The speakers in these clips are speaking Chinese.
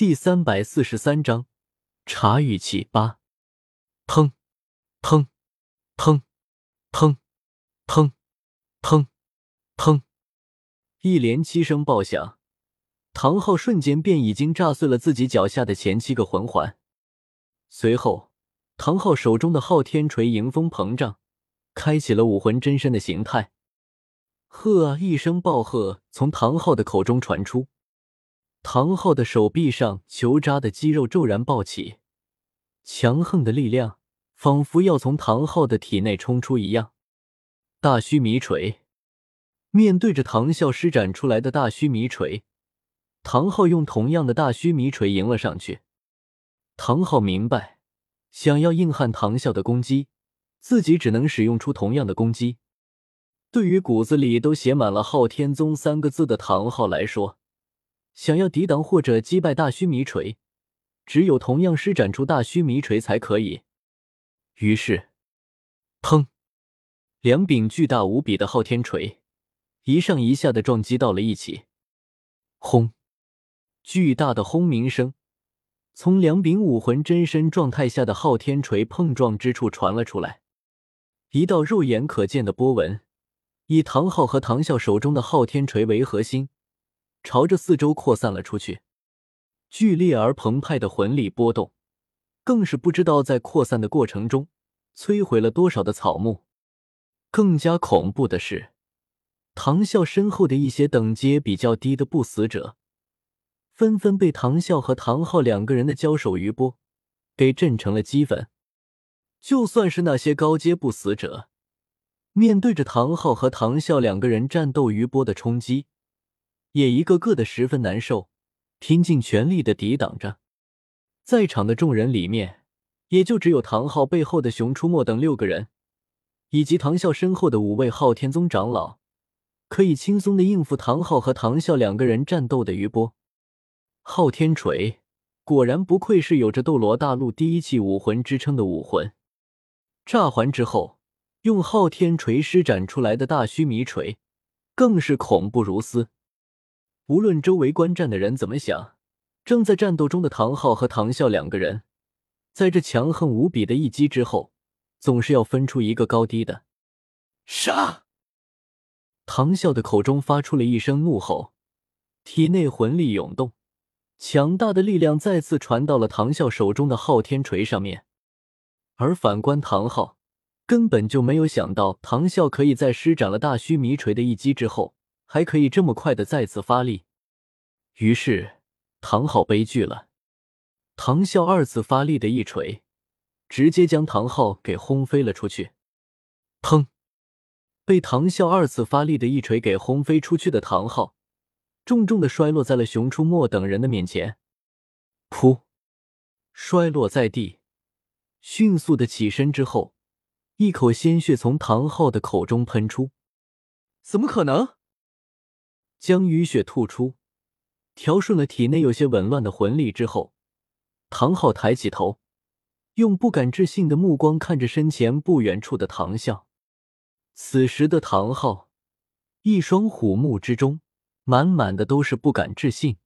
第三百四十三章茶语起八。砰砰砰砰砰砰砰，一连七声爆响，唐昊瞬间便已经炸碎了自己脚下的前七个魂环。随后，唐昊手中的昊天锤迎风膨胀，开启了武魂真身的形态。喝啊！一声暴喝从唐昊的口中传出。唐昊的手臂上球扎的肌肉骤然暴起，强横的力量仿佛要从唐昊的体内冲出一样。大须弥锤，面对着唐啸施展出来的大须弥锤，唐昊用同样的大须弥锤迎了上去。唐昊明白，想要硬汉唐啸的攻击，自己只能使用出同样的攻击。对于骨子里都写满了“昊天宗”三个字的唐昊来说，想要抵挡或者击败大须弥锤，只有同样施展出大须弥锤才可以。于是，砰！两柄巨大无比的昊天锤一上一下的撞击到了一起，轰！巨大的轰鸣声从两柄武魂真身状态下的昊天锤碰撞之处传了出来，一道肉眼可见的波纹以唐昊和唐啸手中的昊天锤为核心。朝着四周扩散了出去，剧烈而澎湃的魂力波动，更是不知道在扩散的过程中摧毁了多少的草木。更加恐怖的是，唐啸身后的一些等阶比较低的不死者，纷纷被唐啸和唐昊两个人的交手余波给震成了齑粉。就算是那些高阶不死者，面对着唐昊和唐啸两个人战斗余波的冲击。也一个个的十分难受，拼尽全力的抵挡着。在场的众人里面，也就只有唐昊背后的熊出没等六个人，以及唐啸身后的五位昊天宗长老，可以轻松的应付唐昊和唐啸两个人战斗的余波。昊天锤果然不愧是有着斗罗大陆第一器武魂之称的武魂。炸环之后，用昊天锤施展出来的大须弥锤，更是恐怖如斯。无论周围观战的人怎么想，正在战斗中的唐昊和唐啸两个人，在这强横无比的一击之后，总是要分出一个高低的。杀！唐啸的口中发出了一声怒吼，体内魂力涌动，强大的力量再次传到了唐啸手中的昊天锤上面。而反观唐昊，根本就没有想到唐啸可以在施展了大须弥锤的一击之后。还可以这么快的再次发力，于是唐昊悲剧了。唐啸二次发力的一锤，直接将唐昊给轰飞了出去。砰！被唐啸二次发力的一锤给轰飞出去的唐昊，重重的摔落在了熊出没等人的面前。噗！摔落在地，迅速的起身之后，一口鲜血从唐昊的口中喷出。怎么可能？将淤血吐出，调顺了体内有些紊乱的魂力之后，唐昊抬起头，用不敢置信的目光看着身前不远处的唐啸。此时的唐昊，一双虎目之中满满的都是不敢置信。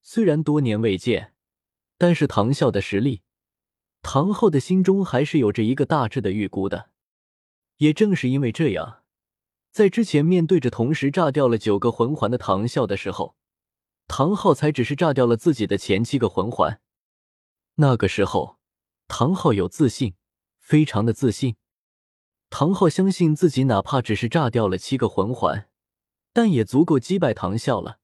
虽然多年未见，但是唐啸的实力，唐昊的心中还是有着一个大致的预估的。也正是因为这样。在之前面对着同时炸掉了九个魂环的唐啸的时候，唐昊才只是炸掉了自己的前七个魂环。那个时候，唐昊有自信，非常的自信。唐昊相信自己哪怕只是炸掉了七个魂环，但也足够击败唐啸了。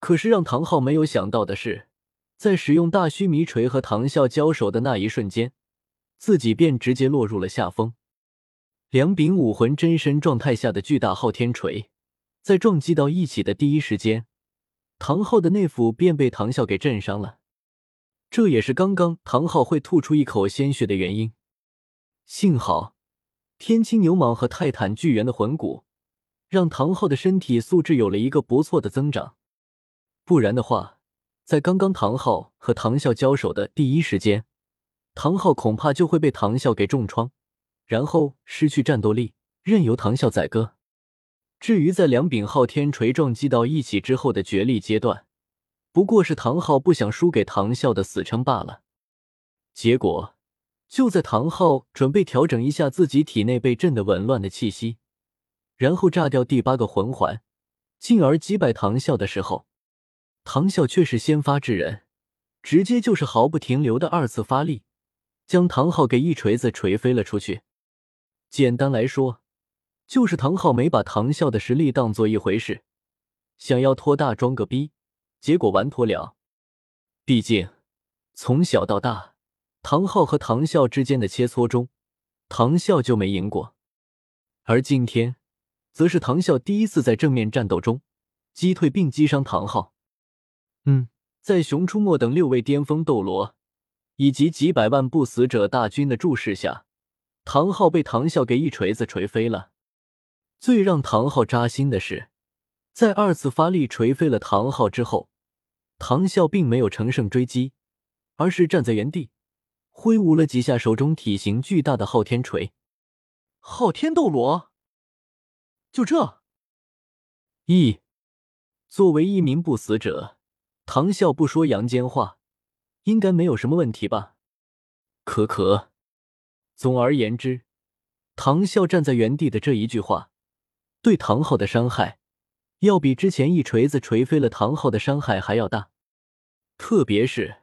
可是让唐昊没有想到的是，在使用大须弥锤和唐啸交手的那一瞬间，自己便直接落入了下风。两柄武魂真身状态下的巨大昊天锤，在撞击到一起的第一时间，唐昊的内府便被唐啸给震伤了。这也是刚刚唐昊会吐出一口鲜血的原因。幸好天青牛蟒和泰坦巨猿的魂骨，让唐昊的身体素质有了一个不错的增长。不然的话，在刚刚唐昊和唐啸交手的第一时间，唐昊恐怕就会被唐啸给重创。然后失去战斗力，任由唐啸宰割。至于在两柄昊天锤撞击到一起之后的决力阶段，不过是唐昊不想输给唐啸的死撑罢了。结果，就在唐昊准备调整一下自己体内被震得紊乱的气息，然后炸掉第八个魂环，进而击败唐啸的时候，唐啸却是先发制人，直接就是毫不停留的二次发力，将唐昊给一锤子锤飞了出去。简单来说，就是唐昊没把唐啸的实力当做一回事，想要托大装个逼，结果完脱了。毕竟从小到大，唐昊和唐啸之间的切磋中，唐啸就没赢过，而今天，则是唐啸第一次在正面战斗中击退并击伤唐昊。嗯，在熊出没等六位巅峰斗罗以及几百万不死者大军的注视下。唐昊被唐啸给一锤子锤飞了。最让唐昊扎心的是，在二次发力锤飞了唐昊之后，唐啸并没有乘胜追击，而是站在原地，挥舞了几下手中体型巨大的昊天锤。昊天斗罗，就这？一，作为一名不死者，唐啸不说阳间话，应该没有什么问题吧？可可。总而言之，唐啸站在原地的这一句话，对唐昊的伤害，要比之前一锤子锤飞了唐昊的伤害还要大。特别是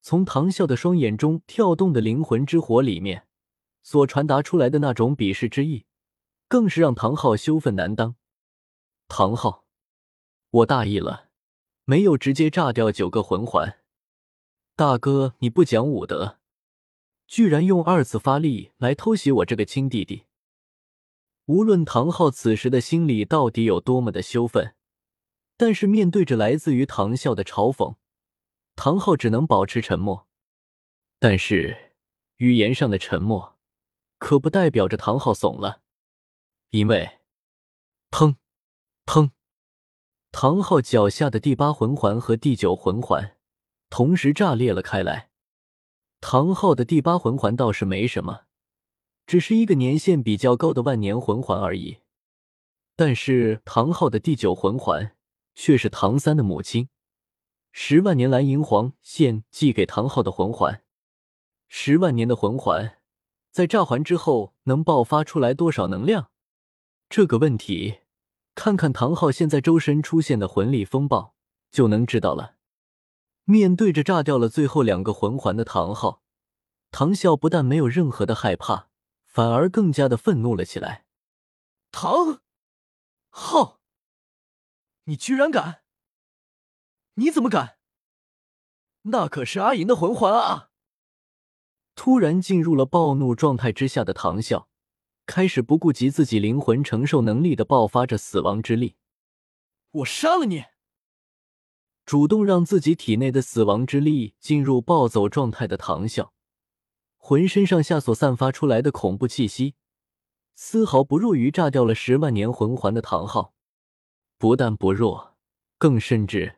从唐啸的双眼中跳动的灵魂之火里面，所传达出来的那种鄙视之意，更是让唐昊羞愤难当。唐昊，我大意了，没有直接炸掉九个魂环。大哥，你不讲武德。居然用二次发力来偷袭我这个亲弟弟！无论唐昊此时的心里到底有多么的羞愤，但是面对着来自于唐啸的嘲讽，唐昊只能保持沉默。但是语言上的沉默，可不代表着唐昊怂了，因为，砰，砰，唐昊脚下的第八魂环和第九魂环同时炸裂了开来。唐昊的第八魂环倒是没什么，只是一个年限比较高的万年魂环而已。但是唐昊的第九魂环却是唐三的母亲十万年蓝银皇献祭给唐昊的魂环。十万年的魂环在炸环之后能爆发出来多少能量？这个问题，看看唐昊现在周身出现的魂力风暴就能知道了。面对着炸掉了最后两个魂环的唐昊，唐啸不但没有任何的害怕，反而更加的愤怒了起来。唐昊，你居然敢！你怎么敢？那可是阿银的魂环啊！突然进入了暴怒状态之下的唐啸，开始不顾及自己灵魂承受能力的爆发着死亡之力。我杀了你！主动让自己体内的死亡之力进入暴走状态的唐啸，浑身上下所散发出来的恐怖气息，丝毫不弱于炸掉了十万年魂环的唐昊。不但不弱，更甚至，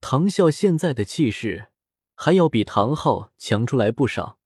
唐啸现在的气势还要比唐昊强出来不少。